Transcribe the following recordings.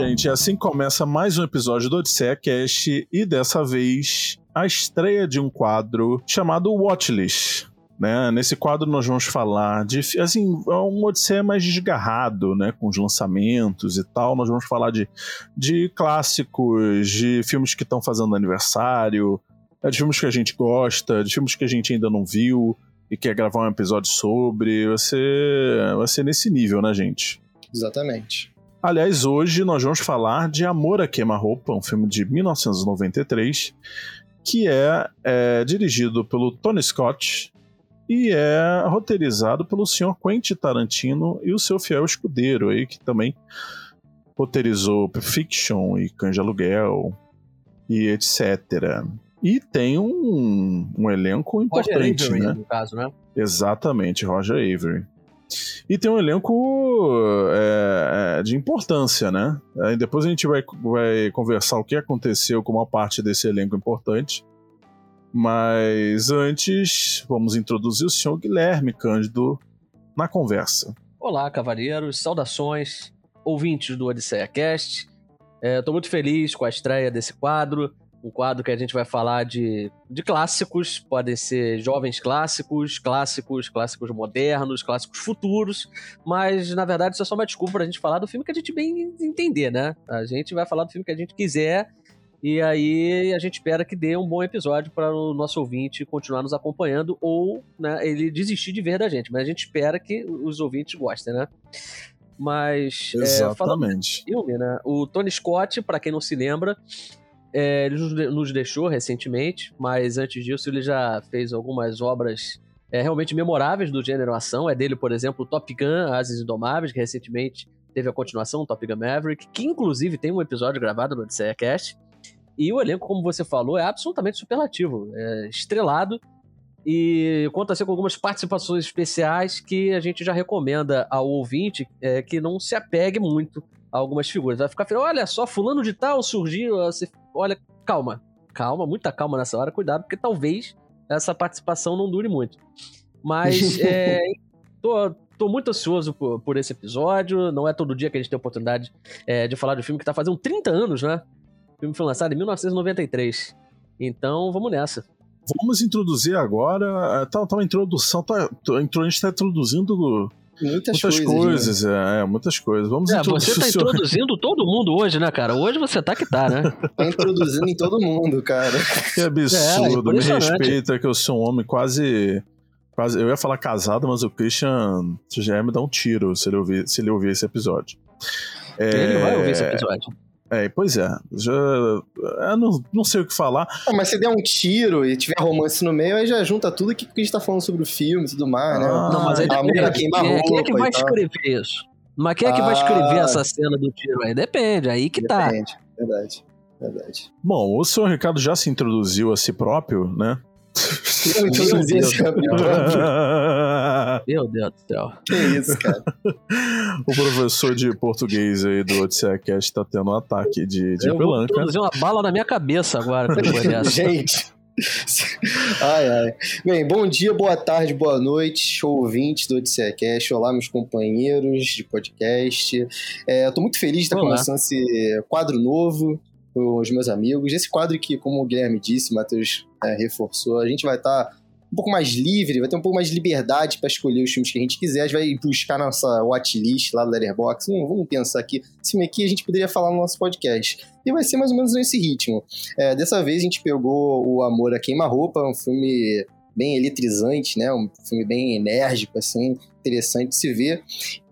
Gente, assim começa mais um episódio do Odisseia Cast e dessa vez a estreia de um quadro chamado Watchlist. Né? Nesse quadro nós vamos falar de assim, é um Odisseia mais desgarrado, né, com os lançamentos e tal. Nós vamos falar de, de clássicos, de filmes que estão fazendo aniversário, de filmes que a gente gosta, de filmes que a gente ainda não viu e quer gravar um episódio sobre. Vai ser, vai ser nesse nível, né, gente? Exatamente. Aliás, hoje nós vamos falar de Amor a Queima-Roupa, um filme de 1993, que é, é, dirigido pelo Tony Scott e é roteirizado pelo senhor Quentin Tarantino e o seu fiel escudeiro aí, que também roteirizou Fiction e Canja Aluguel e etc. E tem um, um elenco importante, Roger Avery, né? no caso, né? Exatamente, Roger Avery. E tem um elenco é, é, de importância, né? Aí depois a gente vai, vai conversar o que aconteceu com uma parte desse elenco importante. Mas antes, vamos introduzir o senhor Guilherme Cândido na conversa. Olá, cavaleiros, saudações, ouvintes do Odisseia Cast. Estou muito feliz com a estreia desse quadro. Um quadro que a gente vai falar de, de clássicos, podem ser jovens clássicos, clássicos, clássicos modernos, clássicos futuros, mas na verdade isso é só uma desculpa pra gente falar do filme que a gente bem entender, né? A gente vai falar do filme que a gente quiser e aí a gente espera que dê um bom episódio para o nosso ouvinte continuar nos acompanhando ou né, ele desistir de ver da gente, mas a gente espera que os ouvintes gostem, né? Mas é, falando do Exatamente. filme, né? O Tony Scott, para quem não se lembra, é, ele nos de- nos deixou recentemente, mas antes disso ele já fez algumas obras é, realmente memoráveis do gênero ação. É dele, por exemplo, Top Gun, Asas Indomáveis, que recentemente teve a continuação, Top Gun Maverick, que inclusive tem um episódio gravado no Odisseia Cast. E o elenco, como você falou, é absolutamente superlativo, é estrelado e conta com algumas participações especiais que a gente já recomenda ao ouvinte é, que não se apegue muito algumas figuras. Vai ficar falando, olha só, fulano de tal surgiu, você, olha, calma, calma, muita calma nessa hora, cuidado, porque talvez essa participação não dure muito. Mas é, tô, tô muito ansioso por, por esse episódio, não é todo dia que a gente tem a oportunidade é, de falar de um filme que tá fazendo 30 anos, né? O filme foi lançado em 1993. Então, vamos nessa. Vamos introduzir agora. Tá, tá uma introdução. Tá- a gente está introduzindo Muitas, muitas coisas. coisas. é, é, muitas coisas. Vamos É, introduzir você tá senhor- introduzindo todo mundo hoje, né, cara? Hoje você tá que tá, né? Né? Tá introduzindo em todo mundo, cara. Que absurdo, me impressionante. respeita que eu sou um homem quase. quase eu ia falar casado, mas o Christian já ia me dar um tiro se ele ouvir, se ele ouvir esse episódio. É, Ele vai ouvir esse episódio. É, pois é. Já, eu não, não sei o que falar. Ah, mas se der um tiro e tiver romance no meio, aí já junta tudo que que a gente tá falando sobre o filme e tudo mais, né? Ah, Não, mas aí a depende. Quem é, quem é que vai tal. escrever isso? Mas quem é que vai escrever Ah. essa cena do tiro aí? Depende, aí que tá. Depende. Verdade. Verdade. Bom, o senhor Ricardo já se introduziu a si próprio, né? Eu introduzi Meu esse Deus. Meu Deus do céu. Que isso, cara. o professor de português aí do Odisseia Cast tá tendo um ataque de, de Eu vou pelanca. produzir uma bala na minha cabeça agora. Gente. Ai, ai. Bem, bom dia, boa tarde, boa noite, ouvintes do Odisseia Cast. Olá, meus companheiros de podcast. É, eu tô muito feliz de estar Olá. começando esse quadro novo com os meus amigos. Esse quadro que, como o Guilherme disse, o Matheus é, reforçou, a gente vai estar um pouco mais livre, vai ter um pouco mais de liberdade para escolher os filmes que a gente quiser. A gente vai buscar nossa watchlist lá do Letterboxd. Hum, vamos pensar aqui. Esse filme aqui a gente poderia falar no nosso podcast. E vai ser mais ou menos nesse ritmo. É, dessa vez a gente pegou o Amor a Queima-Roupa, um filme bem eletrizante, né? Um filme bem enérgico, assim, interessante de se ver.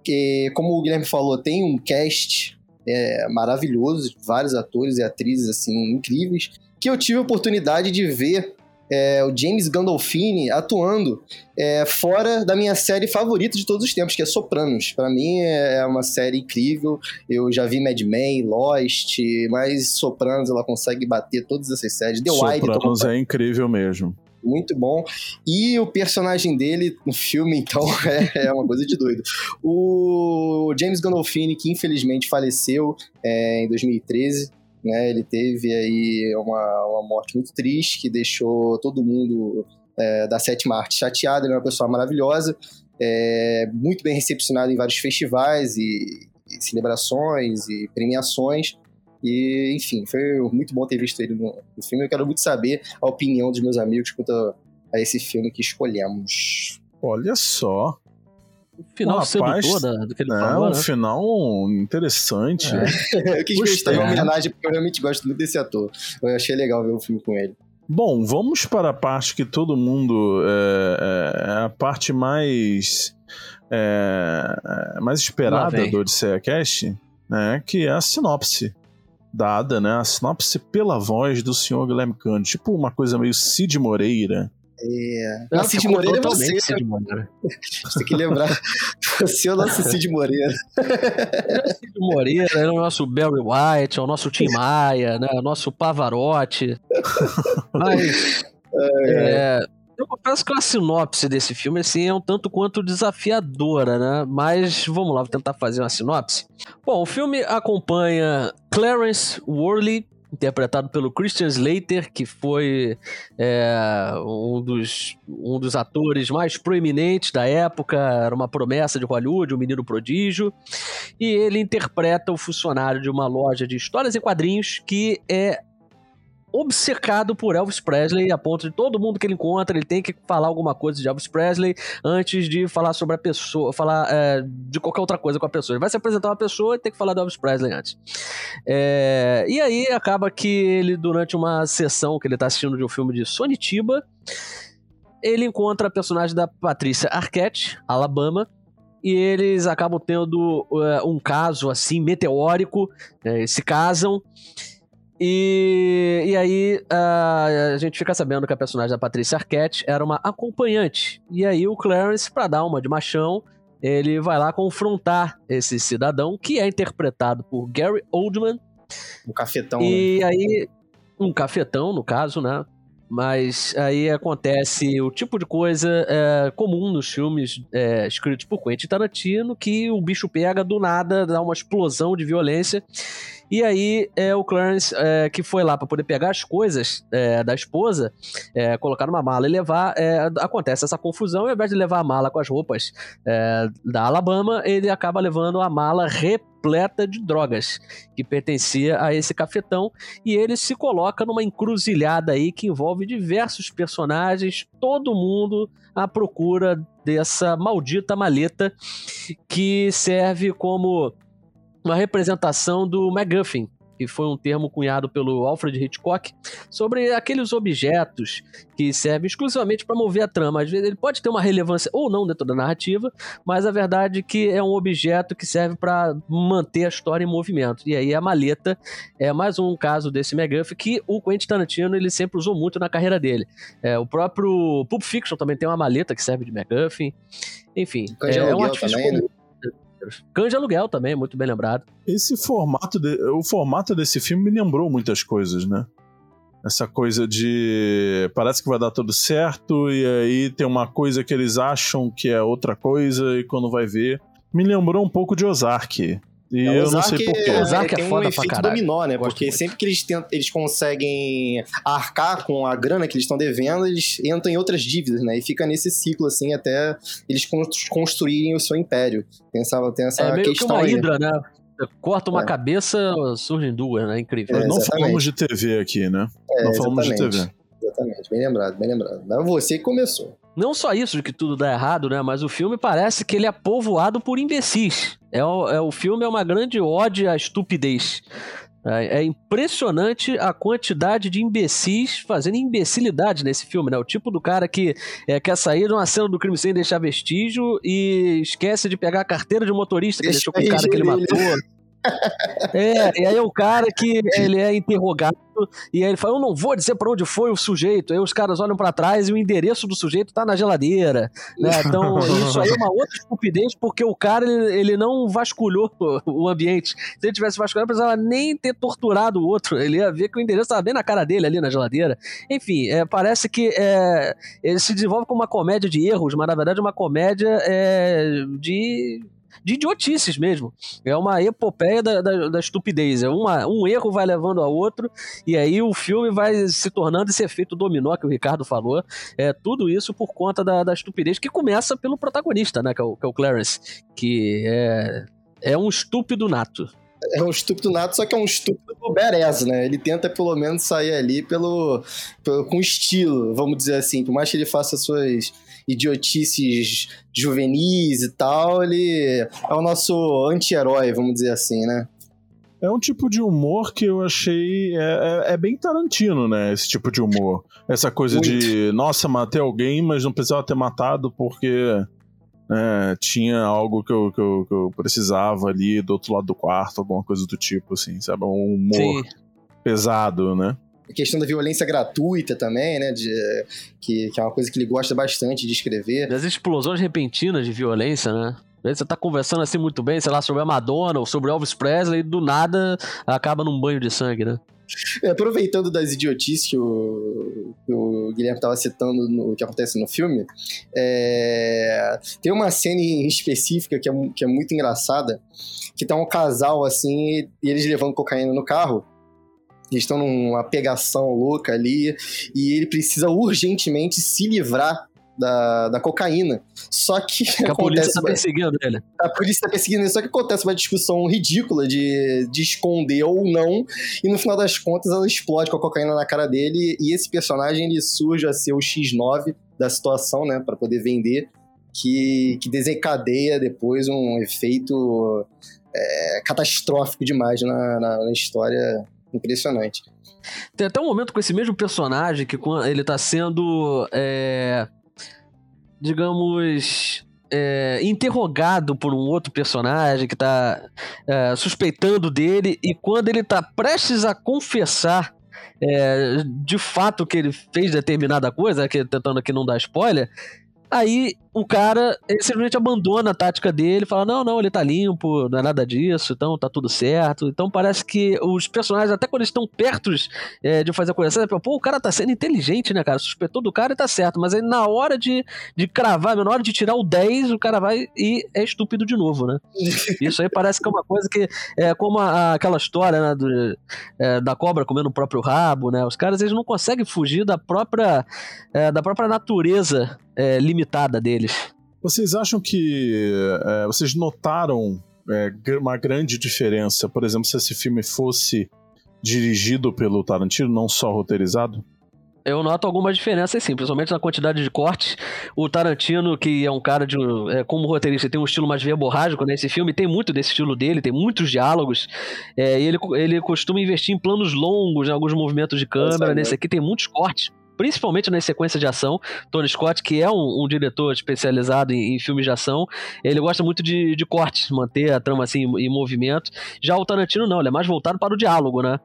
Que, como o Guilherme falou, tem um cast é, maravilhoso, vários atores e atrizes, assim, incríveis, que eu tive a oportunidade de ver é, o James Gandolfini atuando é, fora da minha série favorita de todos os tempos, que é Sopranos. Pra mim é uma série incrível. Eu já vi Mad Men, Lost, mas Sopranos ela consegue bater todas essas séries. The Wire Sopranos é incrível mesmo. muito bom. E o personagem dele no filme, então, é, é uma coisa de doido. O James Gandolfini, que infelizmente faleceu é, em 2013, né? Ele teve aí uma, uma morte muito triste que deixou todo mundo é, da sétima arte chateado. Ele é uma pessoa maravilhosa, é, muito bem recepcionado em vários festivais e, celebrações e premiações. E, enfim, foi muito bom ter visto ele no, no filme. Eu quero muito saber a opinião dos meus amigos quanto a, a esse filme que escolhemos. Olha só. O final Um rapaz- sedutor da- do que ele Não, falou, um né? final interessante. eu quis Gostei. prestar uma homenagem porque eu realmente gosto muito desse ator. Eu achei legal ver o filme com ele. Bom, vamos para a parte que todo mundo. É, é a parte mais. é, é, mais esperada do Odisseia Cast, né? Que é a sinopse. Dada, né? A sinopse pela voz do senhor Guilherme Cândido. Tipo uma coisa meio Cid Moreira. É... Não, Cid Moreira é você. Cid Moreira. Você tem que lembrar. Você é o nosso Cid Moreira. Cid Moreira, ele é o nosso Barry White, é o nosso Tim Maia, né? O nosso Pavarotti. Mas. é, eu confesso que a sinopse desse filme assim, é um tanto quanto desafiadora, né? Mas vamos lá, vou tentar fazer uma sinopse. Bom, o filme acompanha Clarence Worley, interpretado pelo Christian Slater, que foi é, um, dos, um dos atores mais proeminentes da época, era uma promessa de Hollywood, um menino prodígio, e ele interpreta o funcionário de uma loja de histórias e quadrinhos que é obcecado por Elvis Presley, a ponto de todo mundo que ele encontra, ele tem que falar alguma coisa de Elvis Presley antes de falar sobre a pessoa, falar é, de qualquer outra coisa com a pessoa. Ele vai se apresentar uma pessoa e tem que falar do Elvis Presley antes. É, e aí acaba que ele, durante uma sessão que ele tá assistindo de um filme de Sonitiba, ele encontra a personagem da Patrícia Arquette, Alabama, e eles acabam tendo é, um caso assim meteórico, é, se casam. E, e aí a, a gente fica sabendo que a personagem da Patrícia Arquette era uma acompanhante. E aí o Clarence, pra dar uma de machão, ele vai lá confrontar esse cidadão, que é interpretado por Gary Oldman, Um cafetão. né? e aí, um cafetão, no caso, né? Mas aí acontece o tipo de coisa é, comum nos filmes é, escritos por Quentin Tarantino, que o bicho pega do nada, dá uma explosão de violência. E aí é o Clarence é, que foi lá para poder pegar as coisas é, da esposa, é, colocar numa mala e levar. é, acontece essa confusão, e ao invés de levar a mala com as roupas é, da Alabama, ele acaba levando a mala repleta de drogas que pertencia a esse cafetão e ele se coloca numa encruzilhada aí que envolve diversos personagens, todo mundo à procura dessa maldita maleta que serve como uma representação do MacGuffin, que foi um termo cunhado pelo Alfred Hitchcock sobre aqueles objetos que servem exclusivamente para mover a trama. Às vezes ele pode ter uma relevância ou não dentro da narrativa, mas a verdade é que é um objeto que serve para manter a história em movimento. E aí a maleta é mais um caso desse MacGuffin que o Quentin Tarantino ele sempre usou muito na carreira dele. É, o próprio Pulp Fiction também tem uma maleta que serve de MacGuffin. Enfim, é, é um artifício também, né? Cães de aluguel também, muito bem lembrado. Esse formato, de- o formato desse filme me lembrou muitas coisas, né? Essa coisa de. Parece que vai dar tudo certo, e aí tem uma coisa que eles acham que é outra coisa, e quando vai ver. Me lembrou um pouco de Ozark. E É, o eu não sei porquê. é- Ozark é tem um foda pra efeito caralho. dominó, né? Gosto Porque muito. sempre que eles, tentam, eles conseguem arcar com a grana que eles estão devendo, eles entram em outras dívidas, né? E fica nesse ciclo, assim, até eles con- construírem o seu império. Tem essa, tem essa é meio que questão uma aí. hidra, né? Corta uma É. cabeça, surgem duas, né? Incrível. É, não falamos de TV aqui, né? É, não falamos de. TV. Exatamente, bem lembrado, bem lembrado. Mas você que começou. Não só isso de que tudo dá errado, né? Mas o filme parece que ele é povoado por imbecis. É o, é, o filme é uma grande ode à estupidez. É, é impressionante a quantidade de imbecis fazendo imbecilidade nesse filme, né? O tipo do cara que é, quer sair de uma cena do crime sem deixar vestígio e esquece de pegar a carteira de motorista que deixou com o cara que ele- matou. É, e aí o cara que ele é interrogado e aí ele fala: Eu não vou dizer pra onde foi o sujeito. Aí os caras olham pra trás e o endereço do sujeito tá na geladeira. Né? Então, isso aí é uma outra estupidez, porque o cara ele, ele não vasculhou o, ambiente. Se ele tivesse vasculhado, precisava nem ter torturado o outro. Ele ia ver que o endereço tava bem na cara dele ali na geladeira. Enfim, é, parece que é, ele se desenvolve como uma comédia de erros, mas na verdade é uma comédia é, de de idiotices mesmo. É uma epopeia da, da, da estupidez. É uma, um erro vai levando a outro, e aí o filme vai se tornando esse efeito dominó que o Ricardo falou. É tudo isso por conta da, da estupidez, que começa pelo protagonista, né? Que é o, que é o Clarence, que é é um estúpido nato. É um estúpido nato, só que é um estúpido badass, né? Ele tenta pelo menos sair ali pelo, pelo, com estilo, vamos dizer assim. Por mais que ele faça suas idiotices juvenis e tal, ele é o nosso anti-herói, vamos dizer assim, né? É um tipo de humor que eu achei. É, é, é, bem Tarantino, né? Esse tipo de humor. Essa coisa Muito. de, nossa, matei alguém, mas não precisava ter matado porque né, tinha algo que eu, que, eu, que eu precisava ali do outro lado do quarto, alguma coisa do tipo, assim, sabe? Um humor Sim. pesado, né? A questão da violência gratuita também, né? De, que, que é uma coisa que ele gosta bastante de escrever. Das explosões repentinas de violência, né? Você tá conversando assim muito bem, sei lá, sobre a Madonna ou sobre Elvis Presley, e do nada acaba num banho de sangue, né? É, aproveitando das idiotices que o, que o Guilherme estava citando no que acontece no filme, é, tem uma cena em específica que é, que é muito engraçada, que tá um casal assim, e eles levando cocaína no carro, eles estão numa pegação louca ali, e ele precisa urgentemente se livrar da, da cocaína. Só que. que a polícia tá perseguindo ele. A polícia tá perseguindo ele, só que acontece uma discussão ridícula de, de esconder ou não, e no final das contas ela explode com a cocaína na cara dele, e esse personagem ele surge a ser o X9 da situação, né, para poder vender, que, que desencadeia depois um efeito é, catastrófico demais na, na, na história impressionante. Tem até um momento com esse mesmo personagem que ele tá sendo é, digamos, é, interrogado por um outro personagem que tá é, suspeitando dele, e quando ele tá prestes a confessar é, de fato que ele fez determinada coisa, que, tentando aqui não dar spoiler, Aí o cara ele simplesmente abandona a tática dele, fala: não, não, ele tá limpo, não é nada disso, então tá tudo certo. Então parece que os personagens, até quando eles estão perto é, de fazer a coisa certa, pô, o cara tá sendo inteligente, né, cara? Suspeitou do cara e tá certo, mas aí na hora de, de cravar, na hora de tirar o 10, o cara vai e é estúpido de novo, né? Isso aí parece que é uma coisa que é como a, aquela história né, do, é, da cobra comendo o próprio rabo, né? Os caras eles não conseguem fugir da própria, é, da própria natureza é, limitada deles. Vocês acham que. É, vocês notaram é, uma grande diferença, por exemplo, se esse filme fosse dirigido pelo Tarantino, não só roteirizado? Eu noto algumas diferenças, sim, principalmente na quantidade de cortes. O Tarantino, que é um cara de. É, como roteirista, tem um estilo mais verborrágico nesse né? filme, tem muito desse estilo dele, tem muitos diálogos. É, e ele, ele costuma investir em planos longos, em alguns movimentos de câmera. Nesse aqui tem muitos cortes principalmente nas sequências de ação. Tony Scott, que é um, um diretor especializado em, em, filmes de ação, ele gosta muito de, de cortes, manter a trama assim em, em movimento. Já o Tarantino não, ele é mais voltado para o diálogo, né?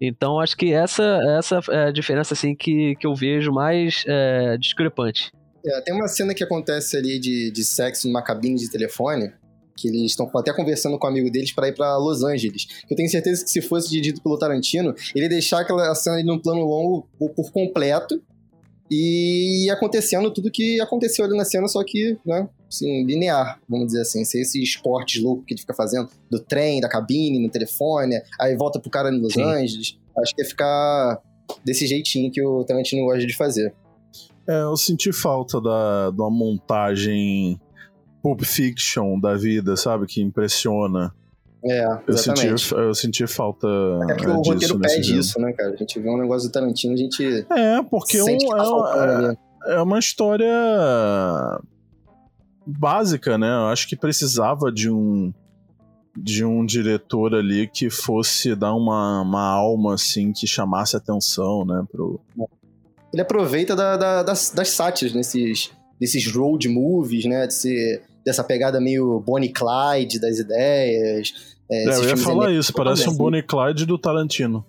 Então acho que essa, essa é a diferença assim que, que eu vejo mais é, discrepante. É, tem uma cena que acontece ali de, de sexo numa cabine de telefone, que eles estão até conversando com um amigo deles para ir para Los Angeles. Eu tenho certeza que se fosse dirigido pelo Tarantino, ele ia deixar aquela cena ali num plano longo por completo e acontecendo tudo que aconteceu ali na cena, só que, né, assim, linear, vamos dizer assim, sem esses cortes loucos que ele fica fazendo do trem, da cabine, no telefone, aí volta pro cara em Los Sim. Angeles. Acho que ia ficar desse jeitinho que o Tarantino gosta de fazer. É, eu senti falta da, da montagem Pulp Fiction da vida, sabe? Que impressiona. É, eu senti, eu senti falta. É que o é, roteiro pede isso, né, cara? A gente vê um negócio do Tarantino, a gente. É, porque um, tá é, é, uma história básica, né? Eu acho que precisava de um de um diretor ali que fosse dar uma, uma alma assim que chamasse atenção, né, pro ele aproveita da, da, das, das sátiras nesses desses road movies, né, de ser dessa pegada meio Bonnie Clyde das ideias. É, é eu ia falar isso, parece um Bonnie Clyde do Tarantino.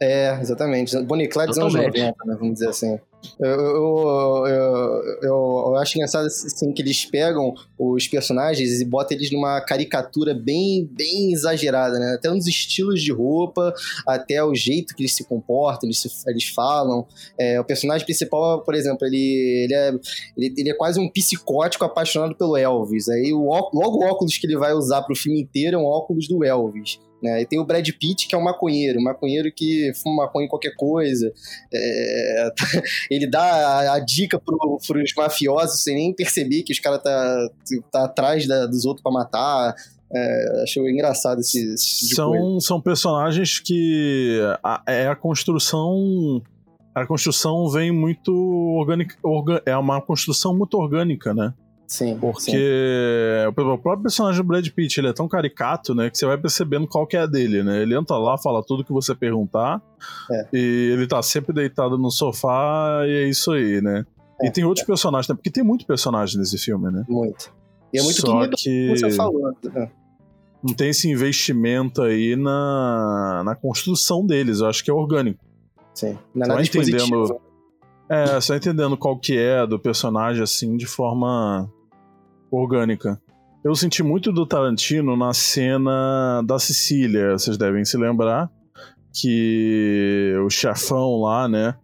É, exatamente. Bonnie Clyde dos anos 90, né, vamos dizer assim. Eu, eu, eu, eu, acho engraçado assim, que eles pegam os personagens e botam eles numa caricatura bem, bem exagerada, né? Até nos estilos de roupa, até o jeito que eles se comportam, eles, se, eles falam. É, o personagem principal, por exemplo, ele, ele, é, ele, ele, é quase um psicótico apaixonado pelo Elvis. Aí o, logo o óculos que ele vai usar pro filme inteiro é um óculos do Elvis. Né? E tem o Brad Pitt, que é um maconheiro, um maconheiro que fuma maconha em qualquer coisa. É... ele dá a, a dica pro, pros mafiosos sem nem perceber que os caras tá, tá atrás da, dos outros para matar. É, acho engraçado esse, esse tipo são, são personagens que a, é a construção a construção vem muito orgânica orga, é uma construção muito orgânica né Sim. Porque sim. o próprio personagem do Brad Pitt, ele é tão caricato, né, que você vai percebendo qual que é a dele, né? Ele entra lá, fala tudo que você perguntar, é. e ele tá sempre deitado no sofá, e é isso aí, né? É, e tem outros é. personagens, né? Porque tem muito personagem nesse filme, né? Muito. E é muito Só que você falou. Né? Não tem esse investimento aí na, na construção deles, eu acho que é orgânico. Sim. Não é nada entendendo É, só entendendo qual que é do personagem, assim, de forma orgânica. Eu senti muito do Tarantino na cena da Sicília, vocês devem se lembrar, que o chefão lá, né,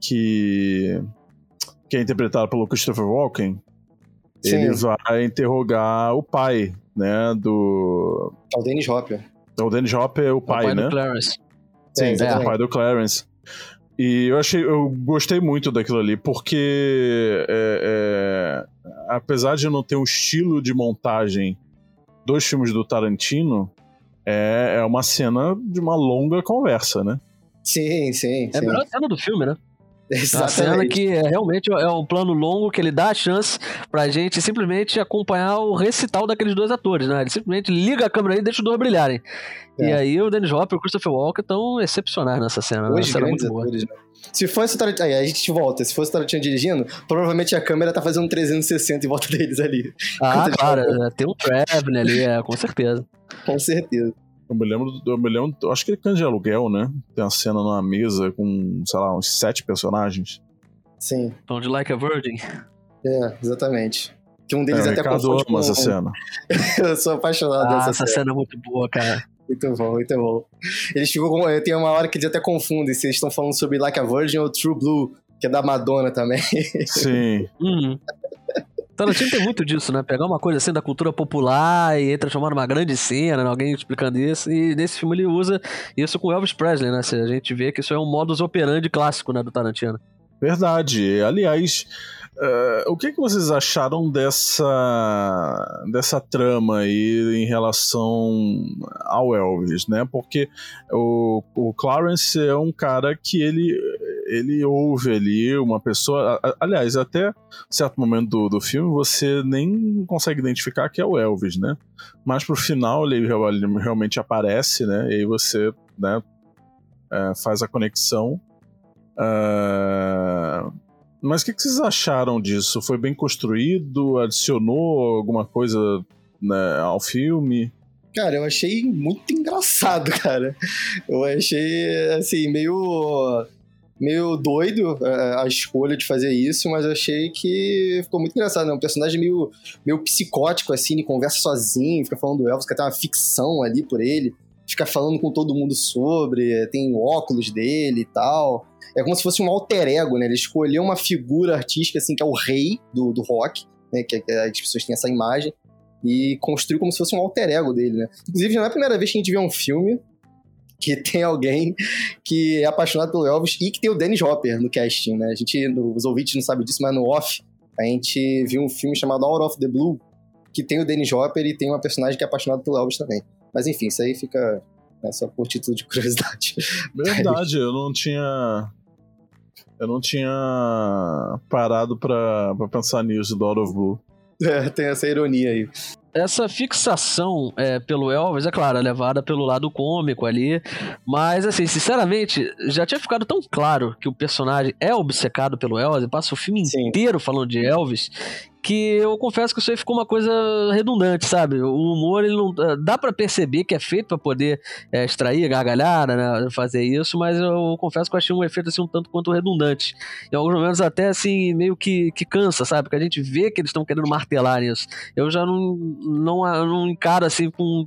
que, que é interpretado pelo Christopher Walken, Sim. ele vai interrogar o pai, né, do... É o Dennis Hopper. É o Dennis Hopper é o pai, é o pai né? Do Clarence. Sim, é, é o pai do Clarence. E eu achei, eu gostei muito daquilo ali, porque é, é, apesar de não ter um estilo de montagem dos filmes do Tarantino, é, é uma cena de uma longa conversa, né? Sim, sim. É a melhor cena do filme, né? Exatamente. A cena que é, realmente é um plano longo que ele dá a chance pra gente simplesmente acompanhar o recital daqueles dois atores, né? Ele simplesmente liga a câmera aí e deixa os dois brilharem. É. E aí o Dennis Hopper e o Christopher Walker estão excepcionais nessa cena. Dois né? cena grandes atores, né? Se fosse o Tarantino. Aí a gente volta. Se fosse o Tarantino dirigindo, provavelmente a câmera tá fazendo 360 em volta deles ali. Ah, claro. É, tem um Traveling ali, é, com certeza. Com certeza. Eu me lembro, eu me lembro, acho que ele canta de aluguel, né? Tem uma cena numa mesa com, sei lá, uns sete personagens. Sim. Tom de Like a Virgin. É, exatamente. Que um deles é, até Ricardo ama com... essa cena. eu sou apaixonado ah, dessa essa cena. cena é muito boa, cara. Muito bom, muito bom. Eles ficam com... Tem uma hora que eles até confundem se eles estão falando sobre Like a Virgin ou True Blue, que é da Madonna também. Sim. Uhum. Tarantino tem muito disso, né? Pegar uma coisa assim da cultura popular e transformar numa grande cena, né? alguém explicando isso. E nesse filme ele usa isso com Elvis Presley, né? A gente vê que isso é um modus operandi clássico, né, do Tarantino. Verdade. Aliás, uh, o que, que vocês acharam dessa, dessa trama aí em relação ao Elvis, né? Porque o, o Clarence é um cara que ele, ele ouve ali uma pessoa. Aliás, até certo momento do, do filme você nem consegue identificar que é o Elvis, né? Mas pro final ele, ele realmente aparece, né? E aí você né, é, faz a conexão. Uh, mas o que, que, vocês acharam disso? Foi bem construído? Adicionou alguma coisa né, ao filme? Cara, eu achei muito engraçado, cara. Eu achei, assim, meio meio doido a, a, escolha de fazer isso, mas eu achei que ficou muito engraçado. É né? um personagem meio, meio psicótico, assim, ele conversa sozinho, fica falando do Elvis, que tem uma ficção ali por ele, fica falando com todo mundo sobre, tem óculos dele e tal é como se fosse um alter ego, né? Ele escolheu uma figura artística, assim, que é o rei do, do rock, né? Que, que as pessoas têm essa imagem, e construiu como se fosse um alter ego dele, né? Inclusive, não é a primeira vez que a gente vê um filme que tem alguém que é apaixonado pelo Elvis e que tem o Dennis Hopper no casting, né? A gente, os ouvintes não sabem disso, mas no off, a gente viu um filme chamado Out of the Blue, que tem o Dennis Hopper e tem uma personagem que é apaixonada pelo Elvis também. Mas enfim, isso aí fica né, só por título de curiosidade. Verdade, eu não tinha eu não tinha parado pra, pra pensar nisso do Out of Blue. É, tem essa ironia aí. Essa fixação é, pelo Elvis, é claro, é levada pelo lado cômico ali, mas assim, sinceramente, já tinha ficado tão claro que o personagem é obcecado pelo Elvis, passa o filme Sim. inteiro falando de Elvis, que eu confesso que isso aí ficou uma coisa redundante, sabe? O humor, ele não. Dá para perceber que é feito para poder é, extrair gargalhada, né? Fazer isso, mas eu confesso que eu achei um efeito assim um tanto quanto redundante. Em alguns momentos até assim, meio que, que cansa, sabe? Porque a gente vê que eles estão querendo martelar isso. Eu já não, não, não encaro assim com,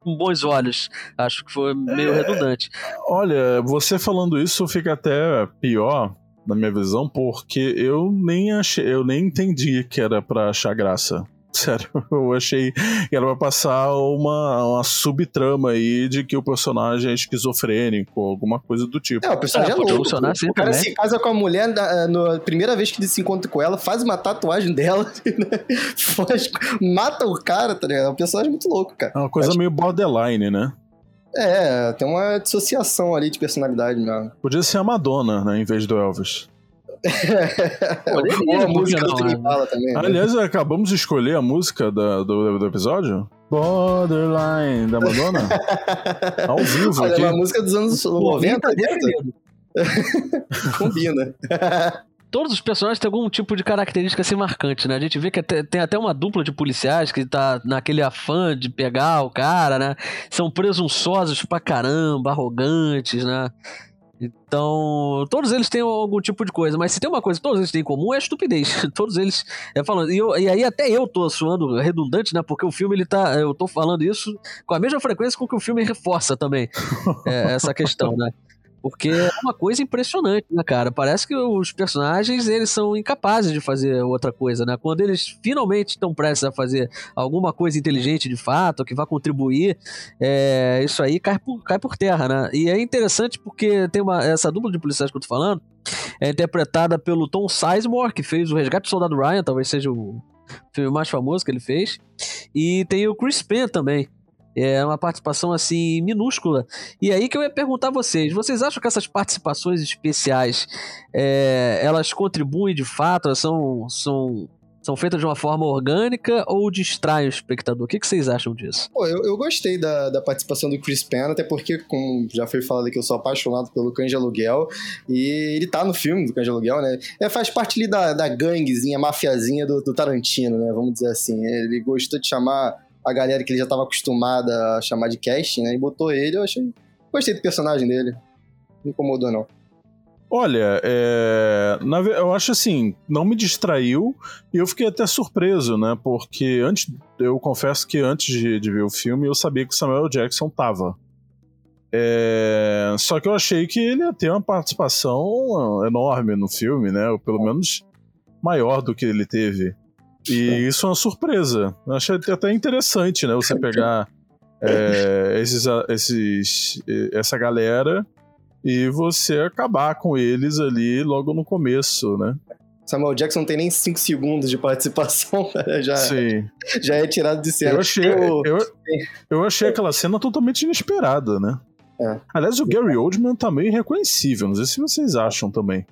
com bons olhos. Acho que foi meio é, redundante. Olha, você falando isso fica até pior na minha visão, porque eu nem achei, eu nem entendi que era para achar graça. Sério, eu achei que ela vai passar uma, uma subtrama aí de que o personagem é esquizofrênico, alguma coisa do tipo. É, o personagem é, pode louco. assim o cara também. se casa com a mulher na, na primeira vez que ele se encontra com ela, faz uma tatuagem dela, né? Faz- mata o cara, tá ligado? É um personagem muito louco, cara. É uma coisa meio borderline, né? É, tem uma dissociação ali de personalidade mesmo. Podia ser a Madonna, né, em vez do Elvis. Ou a música do não, Tony né? Impala também. né? Aliás, acabamos de escolher a música da- do, do episódio. Borderline, da Madonna. Ao vivo Olha, aqui. é uma música dos anos 90, definido. combina. Todos os personagens têm algum tipo de característica assim marcante, né? A gente vê que tem até uma dupla de policiais que tá naquele afã de pegar o cara, né? São presunçosos pra caramba, arrogantes, né? Então, todos eles têm algum tipo de coisa, mas se tem uma coisa que todos eles têm em comum é a estupidez. Todos eles, é falando, e, eu- e aí até eu tô suando redundante, né? Porque o filme ele tá, eu tô falando isso com a mesma frequência com que o filme reforça também é, essa questão, né? Porque é uma coisa impressionante, né, cara? Parece que os personagens, eles são incapazes de fazer outra coisa, né? Quando eles finalmente estão prestes a fazer alguma coisa inteligente de fato, que vai contribuir, é, isso aí cai por, cai por terra, né? E é interessante porque tem uma, essa dupla de policiais que eu tô falando, é interpretada pelo Tom Sizemore, que fez o Resgate do Soldado Ryan, talvez seja o filme mais famoso que ele fez. E tem o Chris Penn também. É uma participação assim minúscula. E aí que eu ia perguntar a vocês: vocês acham que essas participações especiais é, elas contribuem de fato? Elas são, são, são feitas de uma forma orgânica ou distraem o espectador? O que, que vocês acham disso? Pô, eu, eu gostei da, da participação do Chris Penn, até porque, como já foi falado aqui, eu sou apaixonado pelo Cães Aluguel, e ele tá no filme do Cães Aluguel, né? É, faz parte ali da, da ganguezinha, mafiazinha do, do Tarantino, né? Vamos dizer assim. Ele gostou de chamar a galera que ele já tava acostumada a chamar de casting, né? E botou ele, eu achei... Gostei do personagem dele. Não incomodou, não. Olha, é, na eu acho assim, não me distraiu e eu fiquei até surpreso, né? Porque antes, eu confesso que antes de, de ver o filme eu sabia que o Samuel Jackson tava. É, só que eu achei que ele ia ter uma participação enorme no filme, né? Ou pelo menos maior do que ele teve. E isso é uma surpresa. Eu achei até interessante, né? Você pegar é, esses, esses, essa galera e você acabar com eles ali logo no começo, né? Samuel Jackson não tem nem 5 segundos de participação, cara, já, Sim. já é tirado de cena. Eu achei, Eu- eu, eu achei aquela cena totalmente inesperada, né? É. Aliás, o Gary Oldman tá meio irreconhecível. Não sei se vocês acham também.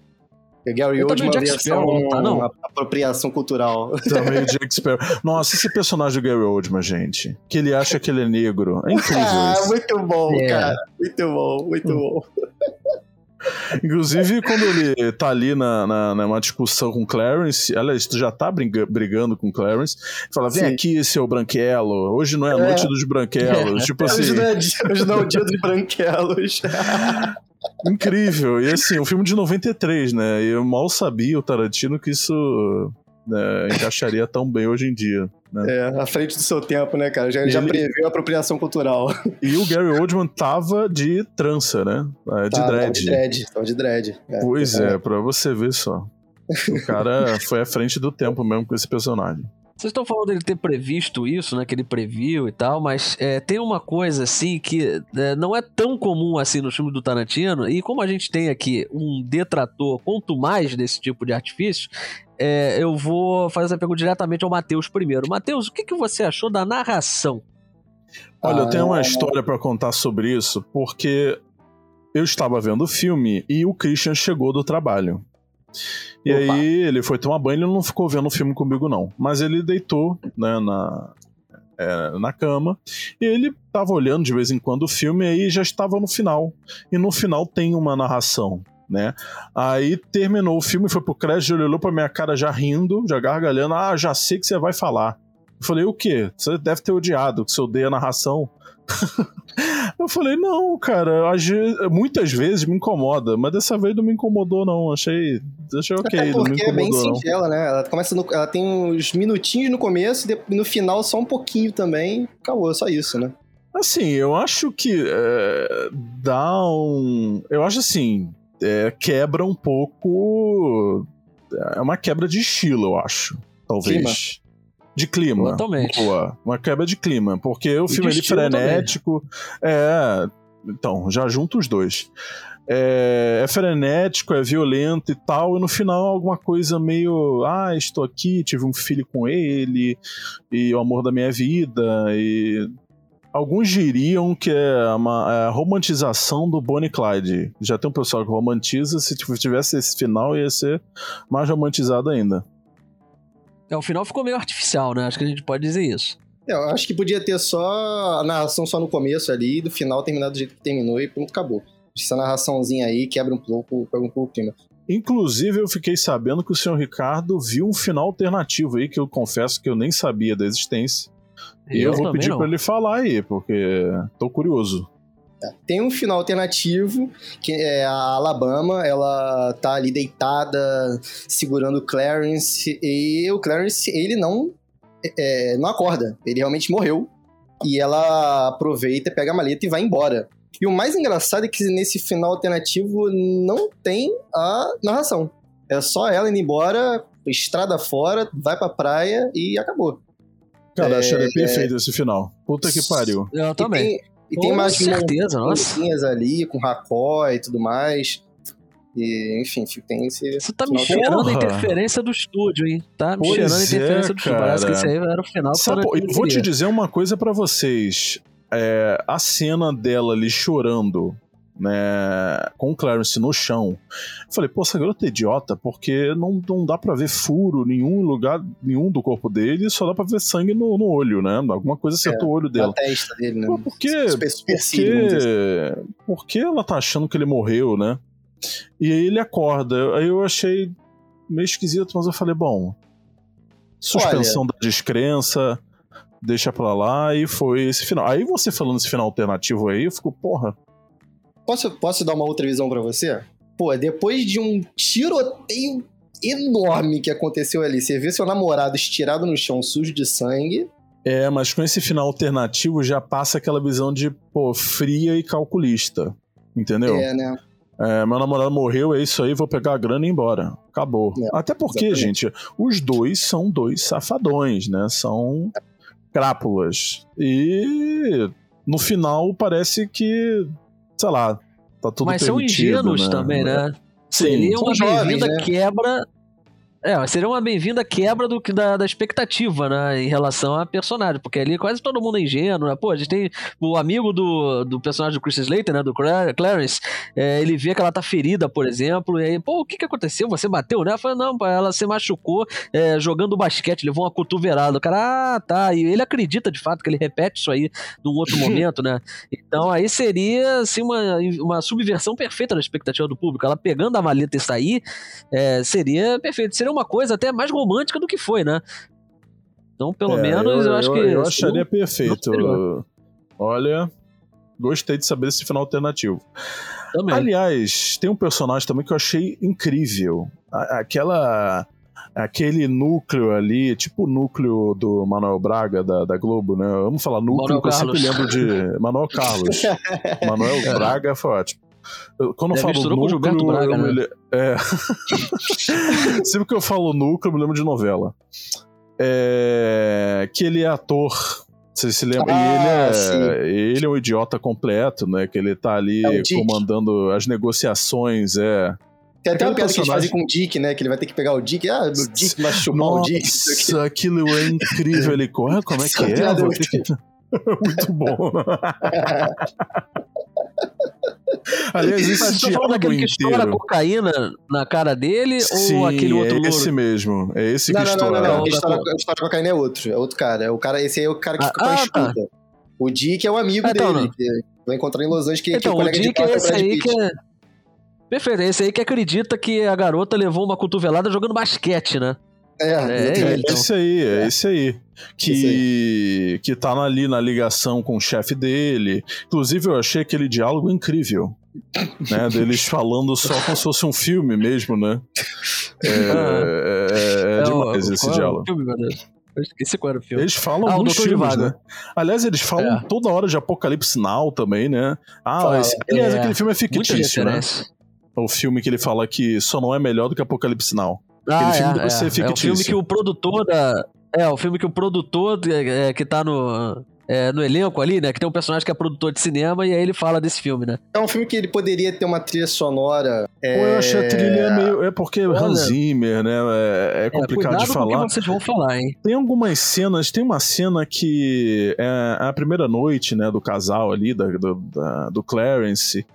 Gary Eu também Oldman, o tá, não? apropriação cultural. Tá meio Jack Sparrow. Nossa, esse personagem do Gary Oldman, gente. Que ele acha que ele é negro. É incrível Ah, isso. muito bom, É. cara. Muito bom, muito Hum. bom. Inclusive, quando ele tá ali na, na, numa discussão com Clarence, aliás, tu já tá briga- brigando com Clarence, fala: vem Sim. aqui, seu branquelo. Hoje não é a É. noite dos branquelos. Tipo assim. Hoje não, é, dia- hoje não é o dia dos branquelos. Incrível. E assim, um filme de 93, né? E eu mal sabia o Tarantino que isso né, encaixaria tão bem hoje em dia. Né? É, à frente do seu tempo, né, cara? Já, já Ele- previu a apropriação cultural. E o Gary Oldman tava de trança, né? É, De Tá, dread. Tava de dread. Tava de dread. É. Pois é, pra você ver só. O cara foi à frente do tempo mesmo com esse personagem. Vocês estão falando dele ter previsto isso, né? Que ele previu e tal, mas é, tem uma coisa assim que é, não é tão comum assim no filme do Tarantino, e como a gente tem aqui um detrator quanto mais desse tipo de artifício, é, eu vou fazer essa pergunta diretamente ao Matheus primeiro. Matheus, o que, que você achou da narração? Olha, eu Ah. tenho uma história pra contar sobre isso, porque eu estava vendo o filme e o Christian chegou do trabalho. E Opa. aí ele foi tomar banho, ele não ficou vendo o filme comigo não, mas ele deitou, né, na é, na cama, e ele tava olhando de vez em quando o filme e aí já estava no final. E no final tem uma narração, né? Aí terminou o filme, foi pro crédito, ele olhou pra minha cara já rindo, já gargalhando, ah, já sei que você vai falar. Eu falei, o quê? Você deve ter odiado, que você odeia a narração. eu falei, não, cara, muitas vezes me incomoda, mas dessa vez não me incomodou, não. Achei, achei ok, Até não me porque é bem incomodou, singela, né? Ela começa no- ela tem uns minutinhos no começo e no final só um pouquinho também. Acabou, só isso, né? Assim, eu acho que é, dá um. Eu acho assim, é, quebra um pouco. É uma quebra de estilo, eu acho. Talvez. De clima. Totalmente. Boa. Uma quebra de clima. Porque o E filme ali estilo frenético. É. Então, já junto os dois. É, é frenético, é violento e tal, e no final alguma coisa meio. Ah, estou aqui, tive um filho com ele, e o amor da minha vida, e. Alguns diriam que é uma é a romantização do Bonnie Clyde. Já tem um pessoal que romantiza, se tivesse esse final ia ser mais romantizado ainda. É, o final ficou meio artificial, né? Acho que a gente pode dizer isso. É, Eu acho que podia ter só a narração só no começo ali, e do final terminar do jeito que terminou e pronto, acabou. Essa narraçãozinha aí quebra um pouco, quebra um pouco o clima. Inclusive, eu fiquei sabendo que o senhor Ricardo viu um final alternativo aí, que eu confesso que eu nem sabia da existência. E eu, vou também pedir pra ele falar aí, porque tô curioso. Tem um final alternativo, que é a Alabama, ela tá ali deitada, segurando o Clarence, e o Clarence, ele não, é, não acorda, ele realmente morreu, e ela aproveita, pega a maleta e vai embora. E o mais engraçado é que nesse final alternativo não tem a narração. É só ela indo embora, estrada fora, vai pra praia e acabou. Cara, É, acharia perfeito esse final. Puta que pariu. Eu também. E tem, mais certeza, nossa. ali, com racó e tudo mais. E, enfim, tem esse. Você tá me cheirando a interferência do estúdio, hein? Tá me Pois cheirando a é, interferência do estúdio. Parece que esse aí era o final Sabe, vou te dizer uma coisa pra vocês. É, a cena dela ali chorando, né, com o Clarence no chão. Eu falei, pô, essa garota é idiota, porque não, não dá pra ver furo nenhum lugar, nenhum do corpo dele, só dá pra ver sangue no, no olho, né? Alguma coisa acertou o olho Na dela. testa dele, né? Pô. Porque, por que ela tá achando que ele morreu, né? E aí ele acorda. Aí eu achei meio esquisito, mas eu falei, bom. Suspensão da descrença, deixa pra lá e foi esse final. Aí você falando esse final alternativo aí, eu fico, porra. Posso, posso dar uma outra visão pra você? Pô, depois de um tiroteio enorme que aconteceu ali, você vê seu namorado estirado no chão, sujo de sangue. É, mas com esse final alternativo já passa aquela visão de, pô, fria e calculista. Entendeu? É, né? É, meu namorado morreu, é isso aí, vou pegar a grana e ir embora. Acabou. É, Até porque, exatamente. gente, os dois são dois safadões, né? São crápulas. E no final parece que, sei lá, tá tudo Mas são ingênuos né? também, né? Sim. Seria uma jovens, bem-vinda né? quebra. É, seria uma bem-vinda quebra do, da, da expectativa, né? Em relação a personagem. Porque ali quase todo mundo é ingênuo, né? Pô, a gente tem o amigo do, do personagem do Chris Slater, né? Do Cla- Clarence. é, ele vê que ela tá ferida, por exemplo. E aí, pô, o que que aconteceu? Você bateu, né? Eu falei, não, ela se machucou é, jogando basquete, levou uma cotovelada. O cara, ah, tá. E ele acredita de fato que ele repete isso aí num outro momento, né? Então aí seria assim, uma, uma subversão perfeita da expectativa do público. Ela pegando a maleta e sair é, seria perfeito. Seria uma coisa até mais romântica do que foi, né? Então, pelo É, menos, eu, acho que. Eu acharia perfeito. Olha, gostei de saber esse final alternativo. Também. Aliás, tem um personagem também que eu achei incrível. A- Aquela. Aquele núcleo ali, tipo o núcleo do Manuel Braga da, da Globo, né? Vamos falar núcleo, Manuel que eu sempre Carlos. lembro de Manuel Carlos. Manuel Braga foi ótimo. Quando eu É, falo misturou com o núcleo, Gilberto Braga, né? é. sempre que eu falo núcleo, eu me lembro de novela. É, Que ele é ator. Você se lembra? Ah, e ele é, ele é um idiota completo, né? Que ele tá ali É comandando as negociações, é. Tem até uma Aquele piada que eles personagem- fazem com o Dick, né? Que ele vai ter que pegar o Dick. Ah, o Dick vai chupar o Dick. Nossa, aquilo é incrível. Ele corre, como é que é? é que- Muito bom. Aliás, Mas você tá falando diálogo daquele que estoura cocaína na cara dele Sim, ou aquele outro é louro? esse mesmo. É esse Não, que não, não, não, estoura. não. Não, A da história, co- a história com a cocaína é outro. É outro cara. É o cara esse aí é o cara que Ah, fica com a ah, tá. escuta. O Dick é o amigo então, dele. não. Que vai encontrar em Los Angeles que, que Então, o o colega de Dick é é esse aí que é. Perfeito, é esse aí que acredita que a garota levou uma cotovelada jogando basquete, né? É, É. É então. esse aí, é É. esse aí. Que, que tá ali na ligação com o chefe dele. Inclusive, eu achei aquele diálogo incrível. né? Deles falando só como se fosse um filme mesmo, né? É, é- é É o- demais esse é diálogo. filme, meu Deus? Eu esqueci qual era o filme. Eles falam Ah, Doutor filmes, né? Aliás, eles falam É. toda hora de Apocalipse Now também, né? Ah, Fala, esse, aliás, é. aquele filme é fictício, né? O filme que ele fala que só não é melhor do que Apocalipse Now. Ah, filme é, deve ser é. É o filme fictício. que o produtor da. É, o filme que o produtor é, é, que tá no, é, no elenco ali, né? Que tem um personagem que é produtor de cinema e aí ele fala desse filme, né? É um filme que ele poderia ter uma trilha sonora. É... Pô, eu achei a trilha meio. É porque Olha, Hans Zimmer, né? É, é complicado de falar. Com que vocês vão falar, hein? Tem algumas cenas. Tem uma cena que é a primeira noite, né? Do casal ali, da, do, da, do Clarence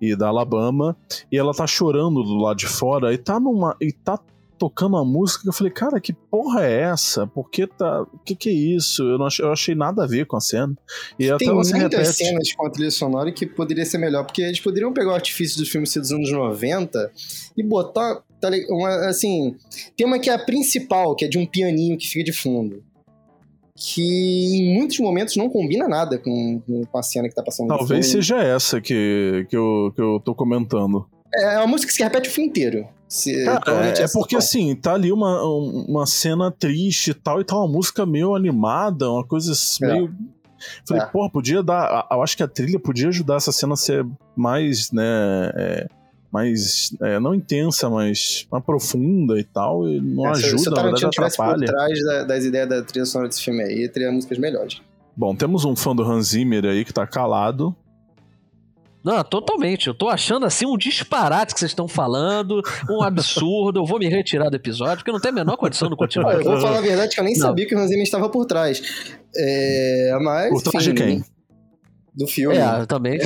e da Alabama, e ela tá chorando do lado de fora e tá numa. e tá tocando a música que eu falei, cara, que porra é essa? Por que tá. O que, que é isso? Eu, não achei, eu achei nada a ver com a cena. E Tem muitas repete... cenas com a trilha sonora que poderia ser melhor, porque eles poderiam pegar o artifício do filme ser dos anos 90 e botar. Tá, uma, assim, tem uma que é a principal, que é de um pianinho que fica de fundo. Que em muitos momentos não combina nada com, com a cena que tá passando Talvez seja essa que, que, eu, que eu tô comentando. É uma música que se repete o filme inteiro. Se, Cara, é, é porque assim, tá ali uma, uma cena triste e tal, e tá uma música meio animada, uma coisa é. meio. Falei, é. porra, podia dar. Eu acho que a trilha podia ajudar essa cena a ser mais, né? É, mais. É, não intensa, mas mais profunda e tal. E não é, ajuda, se, se na verdade, atrapalha. por trás da, das ideias da trilha sonora desse filme aí, teria músicas melhores. Bom, temos um fã do Hans Zimmer aí que tá calado. Não, totalmente. Eu tô achando assim um disparate que vocês estão falando, um absurdo. Eu vou me retirar do episódio, porque não tem a menor condição de continuar. eu vou falar a verdade que eu nem não. sabia que o Zimmer estava por trás. É, mas. Por trás de quem? Do filme. É, também.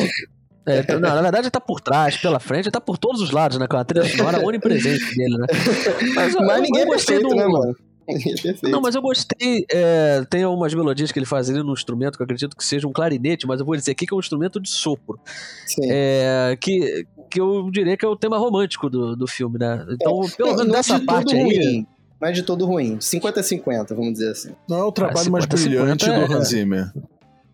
É, não, na verdade ele tá por trás, pela frente, ele tá por todos os lados, né? Com a trilha sonora onipresente dele, né? Mas, mas eu, ninguém eu gostei é perfeito, do... né, mano? Não, mas eu gostei. É, tem algumas melodias que ele faz ali no instrumento, que eu acredito que seja um clarinete, mas eu vou dizer aqui que é um instrumento de sopro. É, que, que eu diria que é o tema romântico do, do filme, né? Então, é, pelo menos nessa parte aí. Ruim. Não é de todo ruim. 50-50, vamos dizer assim. Não é o trabalho ah, mais brilhante do é. Hans Zimmer.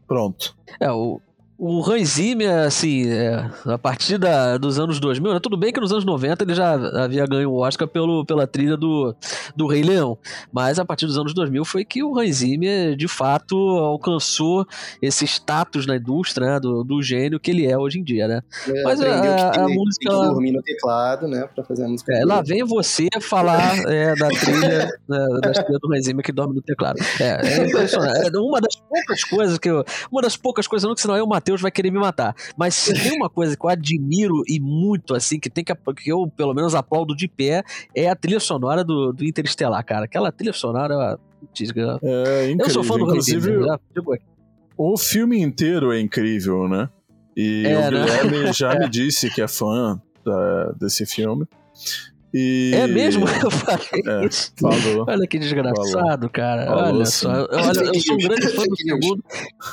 Pronto. É, o, o Hans Zimmer, assim, é, a partir da, dos anos 2000, né, tudo bem que nos anos 90 ele já havia ganho o Oscar pelo, pela trilha do, do Rei Leão, mas a partir dos anos 2000 foi que o Hans Zimmer, de fato, alcançou esse status na indústria né, do, do gênio que ele é hoje em dia, né? É, mas a, a, a música... Tem que dormir no teclado, né, pra fazer a música. É, lá vem você falar é, da trilha, né, da trilha do Hans Zimmer que dorme no teclado. É, é impressionante. É uma das poucas coisas que eu... Uma das poucas coisas, não que senão eu matei Matheus vai querer me matar. Mas se tem uma coisa que eu admiro e muito, assim, que tem que, que eu, pelo menos, aplaudo de pé, é a trilha sonora do, do Interestelar, cara. Aquela trilha sonora. É incrível. Eu sou fã do Inclusive, David, o filme inteiro é incrível, né? E é, o né? Guilherme né? já me disse que é fã da, desse filme. E... É mesmo? Eu falei é, isso. Falou. Olha que desgraçado, falou. cara. Falou, olha sim. só. Olha, eu sou um grande fã do segundo.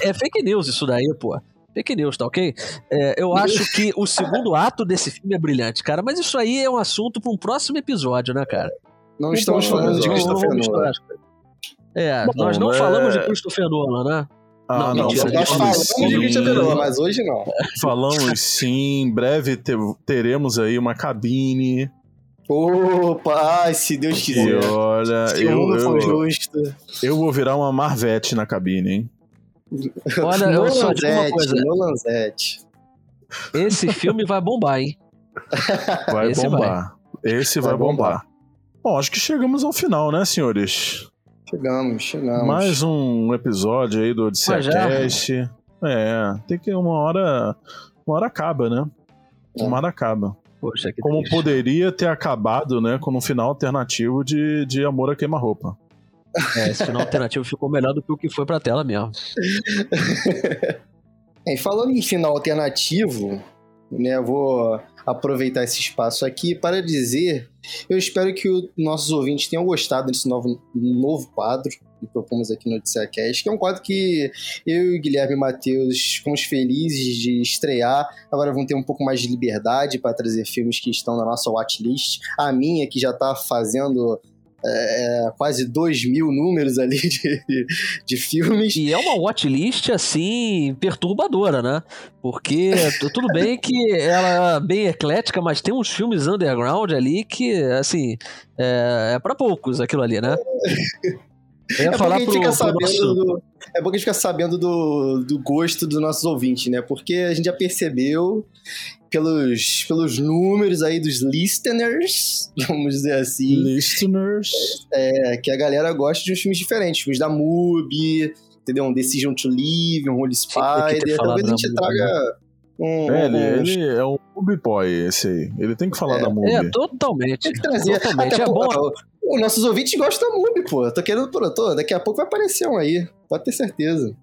É fake news isso daí, pô. Fake news, tá ok? É, eu acho que o segundo ato desse filme é brilhante, cara. Mas isso aí é um assunto para um próximo episódio, né, cara? Não estamos falando de Christopher Nolan. É, Bom, nós não é... falamos de Christopher Nolan, né? Ah, não, não mentira, nós falamos de Christopher Nolan, mas hoje não. Falamos sim, em breve teremos aí uma cabine Opa, se Deus quiser. E olha, se eu, eu, eu vou virar uma Marvete na cabine, hein? Olha, eu só digo uma coisa. Lanzete. Esse filme vai bombar, hein? Vai Esse bombar. Vai. Esse vai, vai bombar. bombar. Bom, acho que chegamos ao final, né, senhores? Chegamos, chegamos. Mais um episódio aí do Odisseia Cast. É, tem que uma hora. Uma hora acaba, né? Uma é. hora acaba. Poxa, Como triste. poderia ter acabado, né, com um final alternativo de, de Amor a Queima-Roupa. É, esse final alternativo ficou melhor do que o que foi pra tela mesmo. É, falando em final alternativo, né, vou aproveitar esse espaço aqui para dizer, eu espero que os nossos ouvintes tenham gostado desse novo, novo quadro que propomos aqui no Odisseia Cast, que é um quadro que eu e Guilherme e Matheus ficamos felizes de estrear. Agora vão ter um pouco mais de liberdade para trazer filmes que estão na nossa watchlist. A minha, que já está fazendo é, quase 2 mil números ali de, de filmes. E é uma watchlist, assim, perturbadora, né? Porque tudo bem que ela é bem eclética, mas tem uns filmes underground ali que, assim, é, é para poucos aquilo ali, né? Eu ia é falar pro, fica sabendo nosso... do, É bom que a gente fica sabendo do, do gosto dos nossos ouvintes, né? Porque a gente já percebeu pelos, pelos números aí dos listeners, vamos dizer assim. Listeners. É, que a galera gosta de uns filmes diferentes. Filmes da MUBI, entendeu? Um Decision to Live, um Holy Spider. Talvez a gente traga um, é, ele, um, ele é um Mubi Boy, esse aí. Ele tem que falar É. da Mubi. É, totalmente. Tem que trazer. Totalmente. Até É bom. Os nossos ouvintes gostam da MUBI, pô. Eu Tô querendo, pô, tô, daqui a pouco vai aparecer um aí. Pode ter certeza.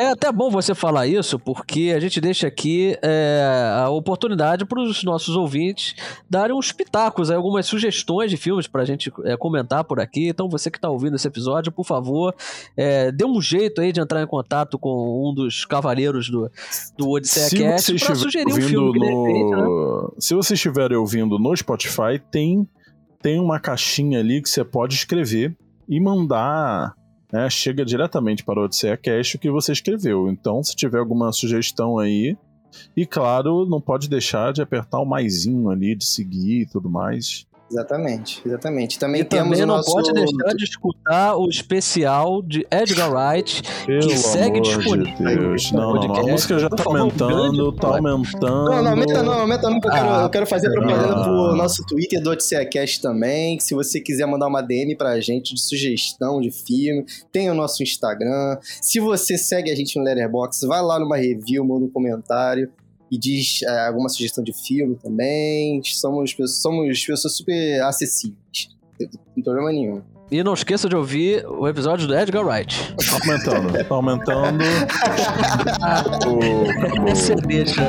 É até bom você falar isso, porque a gente deixa aqui é, a oportunidade para os nossos ouvintes darem uns pitacos, algumas sugestões de filmes para a gente é, comentar por aqui. Então, você que está ouvindo esse episódio, por favor, é, dê um jeito aí de entrar em contato com um dos cavaleiros do, do Odisseia Se Cast você para estiver sugerir um ouvindo filme repente, né? no... Se vocês estiverem ouvindo no Spotify, tem, tem uma caixinha ali que você pode escrever e mandar. Né, chega diretamente para o Odisseia Cast o que você escreveu. Então, se tiver alguma sugestão aí. E claro, não pode deixar de apertar o maisinho ali, de seguir e tudo mais. Exatamente, exatamente. Também E temos também o não nosso... pode deixar de escutar o especial de Edgar Wright, Pelo segue amor disponível de Não, não, não. A música já tá um aumentando, tá aumentando. Não, não, aumenta não, aumenta não, porque eu, quero, Ah, eu quero fazer propaganda ah. pro nosso Twitter do OdisseaCast também. Se você quiser mandar uma DM pra gente de sugestão de filme, tem o nosso Instagram. Se você segue a gente no Letterboxd, vai lá numa review, manda um comentário e diz é, alguma sugestão de filme também. Somos, pessoas- somos pessoas super acessíveis. Não tem problema nenhum. E não esqueça de ouvir o episódio do Edgar Wright. Tá aumentando, tá aumentando. O- o- Esse deixa.